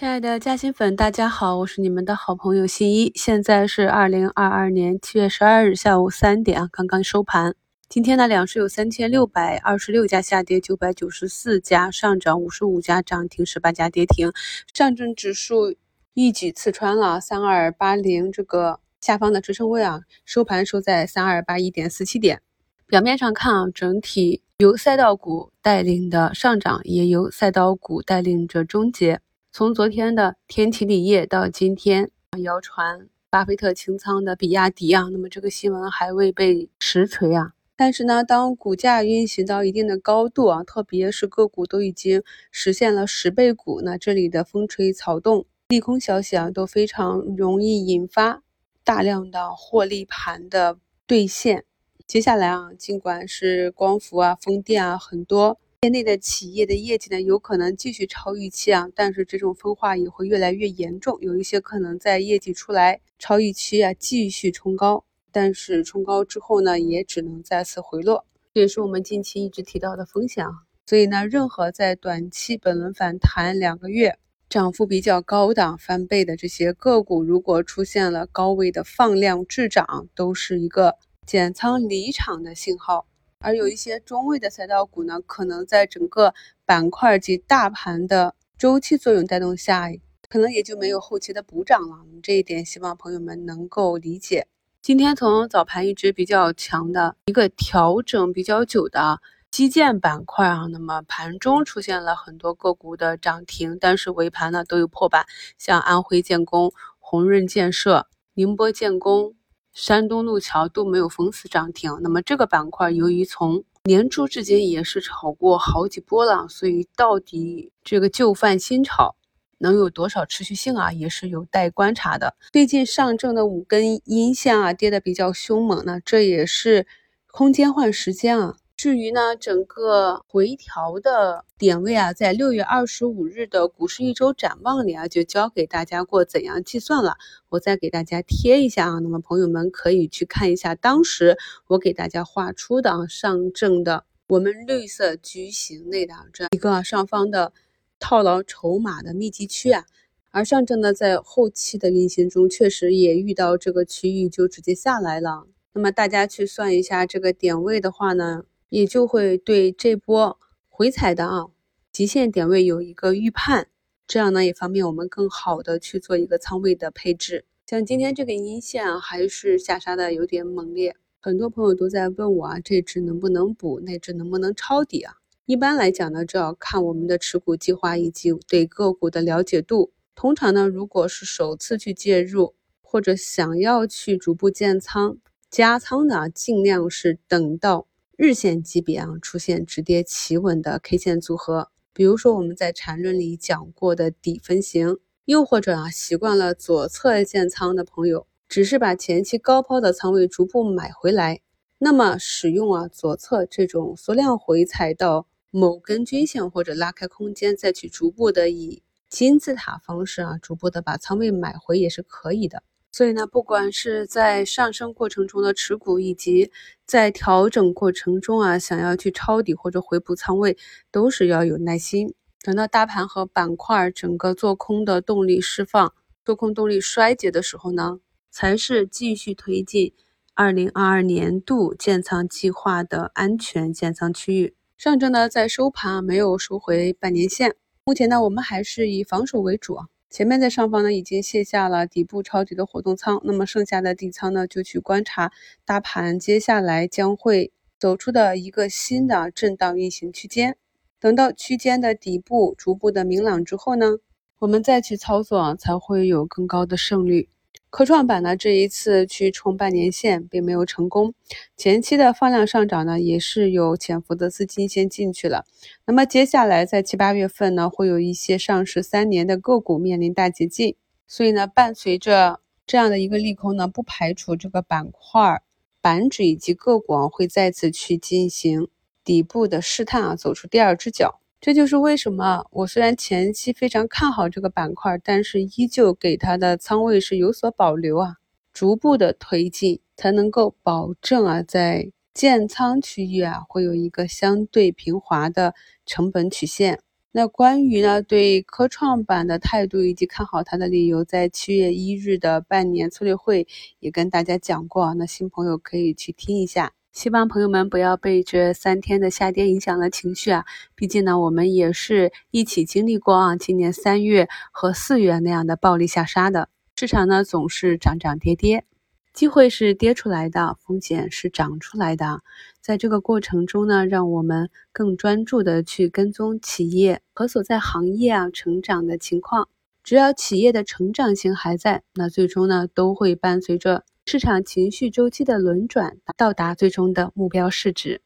亲爱的嘉兴粉，大家好，我是你们的好朋友新一。现在是二零二二年七月十二日下午三点啊，刚刚收盘。今天呢，两市有三千六百二十六家下跌，九百九十四家上涨，五十五家涨停，十八家跌停。上证指数一举刺穿了三二八零这个下方的支撑位啊，收盘收在三二八一点四七点。表面上看啊，整体由赛道股带领的上涨，也由赛道股带领着终结。从昨天的天齐锂业到今天谣传巴菲特清仓的比亚迪啊，那么这个新闻还未被实锤啊。但是呢，当股价运行到一定的高度啊，特别是个股都已经实现了十倍股，那这里的风吹草动、利空消息啊，都非常容易引发大量的获利盘的兑现。接下来啊，尽管是光伏啊、风电啊，很多。业内的企业的业绩呢，有可能继续超预期啊，但是这种分化也会越来越严重，有一些可能在业绩出来超预期啊，继续冲高，但是冲高之后呢，也只能再次回落，这也是我们近期一直提到的风险啊。所以呢，任何在短期本轮反弹两个月，涨幅比较高的翻倍的这些个股，如果出现了高位的放量滞涨，都是一个减仓离场的信号。而有一些中位的赛道股呢，可能在整个板块及大盘的周期作用带动下，可能也就没有后期的补涨了。这一点希望朋友们能够理解。今天从早盘一直比较强的一个调整比较久的基建板块啊，那么盘中出现了很多个股的涨停，但是尾盘呢都有破板，像安徽建工、宏润建设、宁波建工。山东路桥都没有封死涨停，那么这个板块由于从年初至今也是炒过好几波了，所以到底这个旧饭新炒能有多少持续性啊，也是有待观察的。最近上证的五根阴线啊跌得比较凶猛，那这也是空间换时间啊。至于呢，整个回调的点位啊，在六月二十五日的股市一周展望里啊，就教给大家过怎样计算了。我再给大家贴一下啊，那么朋友们可以去看一下当时我给大家画出的啊上证的我们绿色矩形内的这一个上方的套牢筹码的密集区啊，而上证呢，在后期的运行中确实也遇到这个区域就直接下来了。那么大家去算一下这个点位的话呢？也就会对这波回踩的啊极限点位有一个预判，这样呢也方便我们更好的去做一个仓位的配置。像今天这个阴线啊，还是下杀的有点猛烈，很多朋友都在问我啊，这只能不能补，那只能不能抄底啊？一般来讲呢，这要看我们的持股计划以及对个股的了解度。通常呢，如果是首次去介入或者想要去逐步建仓加仓的啊，尽量是等到。日线级别啊出现止跌企稳的 K 线组合，比如说我们在缠论里讲过的底分型，又或者啊习惯了左侧建仓的朋友，只是把前期高抛的仓位逐步买回来，那么使用啊左侧这种缩量回踩到某根均线或者拉开空间，再去逐步的以金字塔方式啊逐步的把仓位买回也是可以的。所以呢，不管是在上升过程中的持股，以及在调整过程中啊，想要去抄底或者回补仓位，都是要有耐心。等到大盘和板块整个做空的动力释放、做空动力衰竭的时候呢，才是继续推进二零二二年度建仓计划的安全建仓区域。上证呢，在收盘没有收回半年线，目前呢，我们还是以防守为主啊。前面在上方呢已经卸下了底部抄底的活动仓，那么剩下的底仓呢就去观察大盘接下来将会走出的一个新的震荡运行区间，等到区间的底部逐步的明朗之后呢，我们再去操作才会有更高的胜率。科创板呢，这一次去冲半年线并没有成功，前期的放量上涨呢，也是有潜伏的资金先进去了。那么接下来在七八月份呢，会有一些上市三年的个股面临大解禁，所以呢，伴随着这样的一个利空呢，不排除这个板块、板指以及个股会再次去进行底部的试探啊，走出第二只脚。这就是为什么我虽然前期非常看好这个板块，但是依旧给它的仓位是有所保留啊，逐步的推进才能够保证啊，在建仓区域啊会有一个相对平滑的成本曲线。那关于呢对科创板的态度以及看好它的理由，在七月一日的半年策略会也跟大家讲过，那新朋友可以去听一下。希望朋友们不要被这三天的下跌影响了情绪啊！毕竟呢，我们也是一起经历过啊，今年三月和四月那样的暴力下杀的。市场呢总是涨涨跌跌，机会是跌出来的，风险是涨出来的。在这个过程中呢，让我们更专注的去跟踪企业和所在行业啊成长的情况。只要企业的成长性还在，那最终呢都会伴随着。市场情绪周期的轮转，到达最终的目标市值。